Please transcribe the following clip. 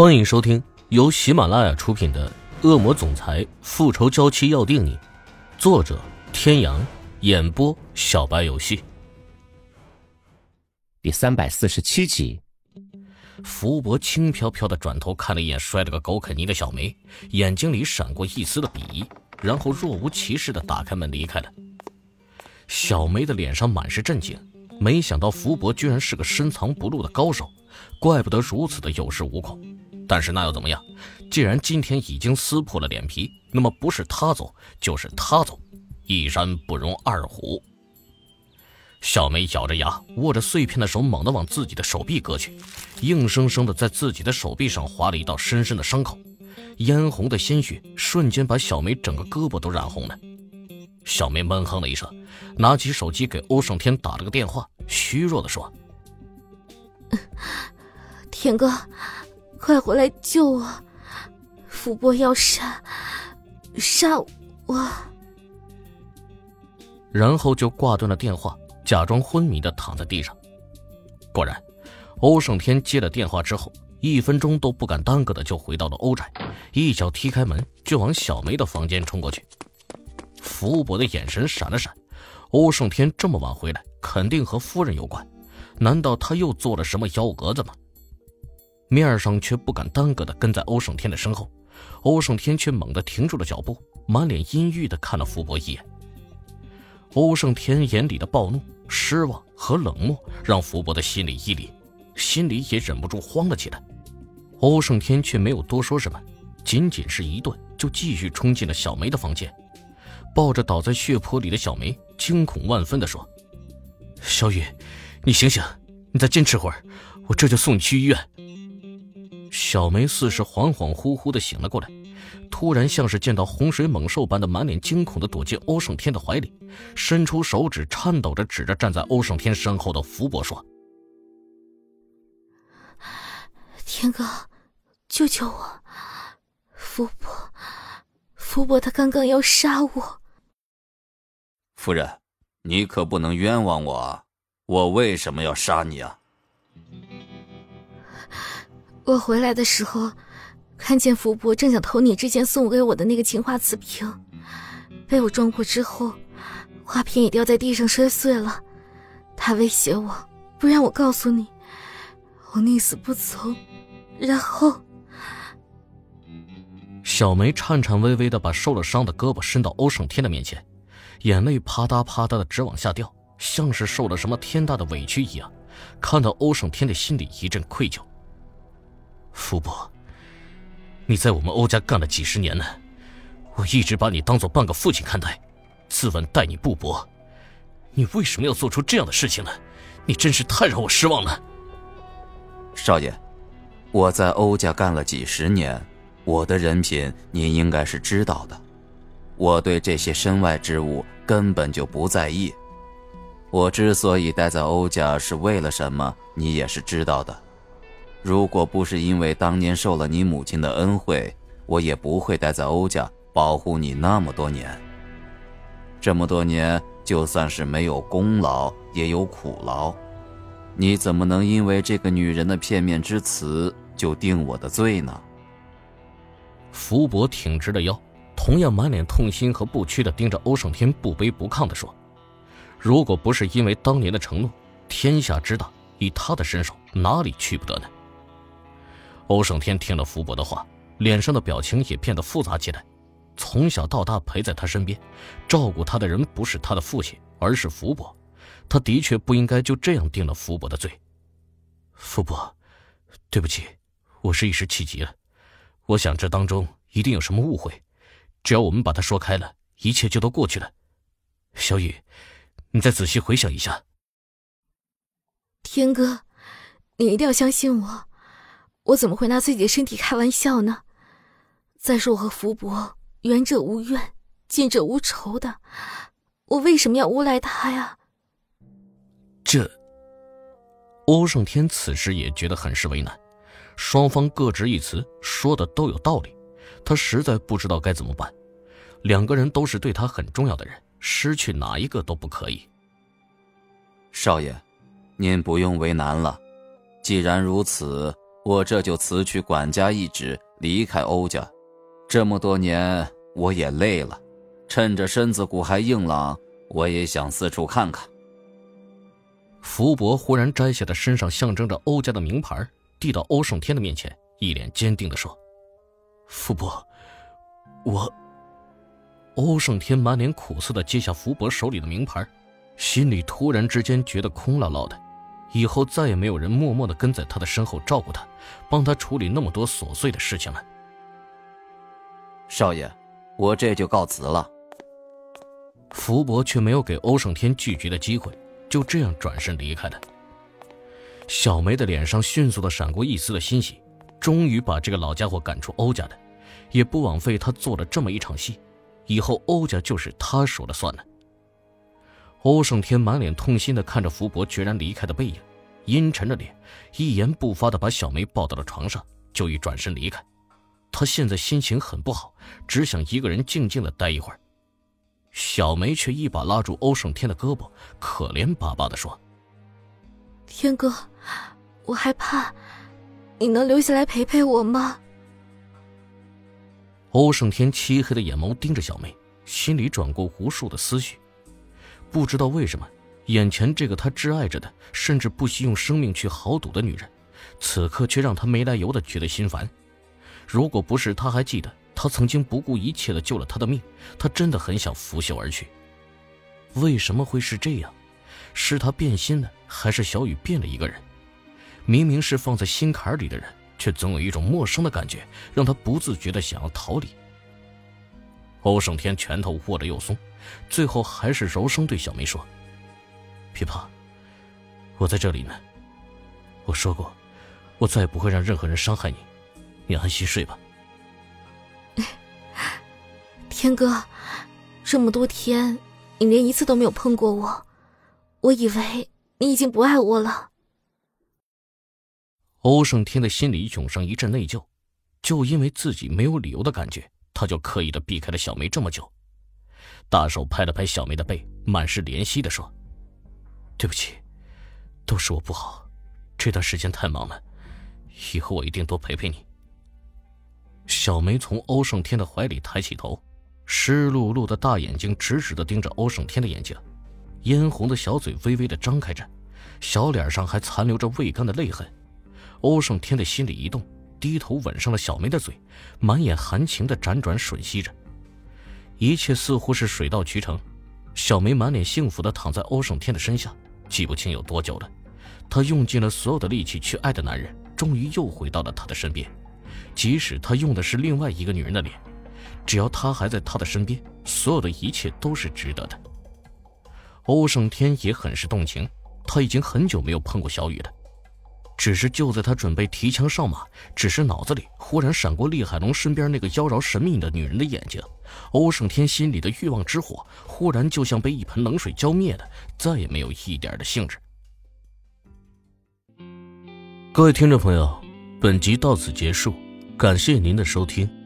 欢迎收听由喜马拉雅出品的《恶魔总裁复仇娇妻要定你》，作者：天阳，演播：小白游戏。第三百四十七集，福伯轻飘飘的转头看了一眼摔了个狗啃泥的小梅，眼睛里闪过一丝的鄙夷，然后若无其事的打开门离开了。小梅的脸上满是震惊，没想到福伯居然是个深藏不露的高手，怪不得如此的有恃无恐。但是那又怎么样？既然今天已经撕破了脸皮，那么不是他走就是他走，一山不容二虎。小梅咬着牙，握着碎片的手猛地往自己的手臂割去，硬生生的在自己的手臂上划了一道深深的伤口，嫣红的鲜血瞬间把小梅整个胳膊都染红了。小梅闷哼了一声，拿起手机给欧胜天打了个电话，虚弱的说：“ 天哥。”快回来救我！福伯要杀杀我！然后就挂断了电话，假装昏迷的躺在地上。果然，欧胜天接了电话之后，一分钟都不敢耽搁的就回到了欧宅，一脚踢开门就往小梅的房间冲过去。福伯的眼神闪了闪，欧胜天这么晚回来，肯定和夫人有关，难道他又做了什么幺蛾子吗？面上却不敢耽搁的跟在欧胜天的身后，欧胜天却猛地停住了脚步，满脸阴郁的看了福伯一眼。欧胜天眼里的暴怒、失望和冷漠让福伯的心里一凛，心里也忍不住慌了起来。欧胜天却没有多说什么，仅仅是一顿就继续冲进了小梅的房间，抱着倒在血泊里的小梅，惊恐万分的说：“小雨，你醒醒，你再坚持会儿，我这就送你去医院。”小梅似是恍恍惚惚的醒了过来，突然像是见到洪水猛兽般的满脸惊恐的躲进欧胜天的怀里，伸出手指颤抖着指着站在欧胜天身后的福伯说：“天哥，救救我！福伯，福伯，他刚刚要杀我。”夫人，你可不能冤枉我啊！我为什么要杀你啊？我回来的时候，看见福伯正想偷你之前送给我的那个青花瓷瓶，被我撞过之后，花瓶也掉在地上摔碎了。他威胁我，不让我告诉你，我宁死不从。然后，小梅颤颤巍巍的把受了伤的胳膊伸到欧胜天的面前，眼泪啪嗒啪嗒的直往下掉，像是受了什么天大的委屈一样。看到欧胜天的心里一阵愧疚。福伯，你在我们欧家干了几十年呢，我一直把你当做半个父亲看待，自问待你不薄，你为什么要做出这样的事情呢？你真是太让我失望了。少爷，我在欧家干了几十年，我的人品您应该是知道的，我对这些身外之物根本就不在意。我之所以待在欧家是为了什么，你也是知道的。如果不是因为当年受了你母亲的恩惠，我也不会待在欧家保护你那么多年。这么多年，就算是没有功劳，也有苦劳。你怎么能因为这个女人的片面之词就定我的罪呢？福伯挺直了腰，同样满脸痛心和不屈的盯着欧胜天，不卑不亢的说：“如果不是因为当年的承诺，天下之大，以他的身手，哪里去不得呢？”欧胜天听了福伯的话，脸上的表情也变得复杂起来。从小到大陪在他身边，照顾他的人不是他的父亲，而是福伯。他的确不应该就这样定了福伯的罪。福伯，对不起，我是一时气急了。我想这当中一定有什么误会，只要我们把它说开了，一切就都过去了。小雨，你再仔细回想一下。天哥，你一定要相信我。我怎么会拿自己的身体开玩笑呢？再说我和福伯远者无怨，近者无仇的，我为什么要诬赖他呀？这，欧胜天此时也觉得很是为难，双方各执一词，说的都有道理，他实在不知道该怎么办。两个人都是对他很重要的人，失去哪一个都不可以。少爷，您不用为难了，既然如此。我这就辞去管家一职，离开欧家。这么多年，我也累了，趁着身子骨还硬朗，我也想四处看看。福伯忽然摘下他身上象征着欧家的名牌，递到欧胜天的面前，一脸坚定的说：“福伯，我。”欧胜天满脸苦涩的接下福伯手里的名牌，心里突然之间觉得空落落的。以后再也没有人默默的跟在他的身后照顾他，帮他处理那么多琐碎的事情了。少爷，我这就告辞了。福伯却没有给欧胜天拒绝的机会，就这样转身离开了。小梅的脸上迅速的闪过一丝的欣喜，终于把这个老家伙赶出欧家的，也不枉费他做了这么一场戏，以后欧家就是他说了算了。欧胜天满脸痛心的看着福伯决然离开的背影，阴沉着脸，一言不发的把小梅抱到了床上，就欲转身离开。他现在心情很不好，只想一个人静静的待一会儿。小梅却一把拉住欧胜天的胳膊，可怜巴巴的说：“天哥，我害怕，你能留下来陪陪我吗？”欧胜天漆黑的眼眸盯着小梅，心里转过无数的思绪。不知道为什么，眼前这个他挚爱着的，甚至不惜用生命去豪赌的女人，此刻却让他没来由的觉得心烦。如果不是他还记得他曾经不顾一切的救了他的命，他真的很想拂袖而去。为什么会是这样？是他变心了，还是小雨变了一个人？明明是放在心坎里的人，却总有一种陌生的感觉，让他不自觉的想要逃离。欧胜天拳头握得又松。最后还是柔声对小梅说：“别怕，我在这里呢。我说过，我再也不会让任何人伤害你。你安心睡吧。”天哥，这么多天你连一次都没有碰过我，我以为你已经不爱我了。欧胜天的心里涌上一阵内疚，就因为自己没有理由的感觉，他就刻意的避开了小梅这么久。大手拍了拍小梅的背，满是怜惜的说：“对不起，都是我不好，这段时间太忙了，以后我一定多陪陪你。”小梅从欧胜天的怀里抬起头，湿漉漉的大眼睛直直的盯着欧胜天的眼睛，嫣红的小嘴微微的张开着，小脸上还残留着未干的泪痕。欧胜天的心里一动，低头吻上了小梅的嘴，满眼含情的辗转吮吸着。一切似乎是水到渠成，小梅满脸幸福的躺在欧胜天的身下，记不清有多久了。她用尽了所有的力气去爱的男人，终于又回到了他的身边。即使他用的是另外一个女人的脸，只要他还在她的身边，所有的一切都是值得的。欧胜天也很是动情，他已经很久没有碰过小雨了。只是就在他准备提枪上马，只是脑子里忽然闪过厉海龙身边那个妖娆神秘的女人的眼睛，欧胜天心里的欲望之火忽然就像被一盆冷水浇灭的，再也没有一点的兴致。各位听众朋友，本集到此结束，感谢您的收听。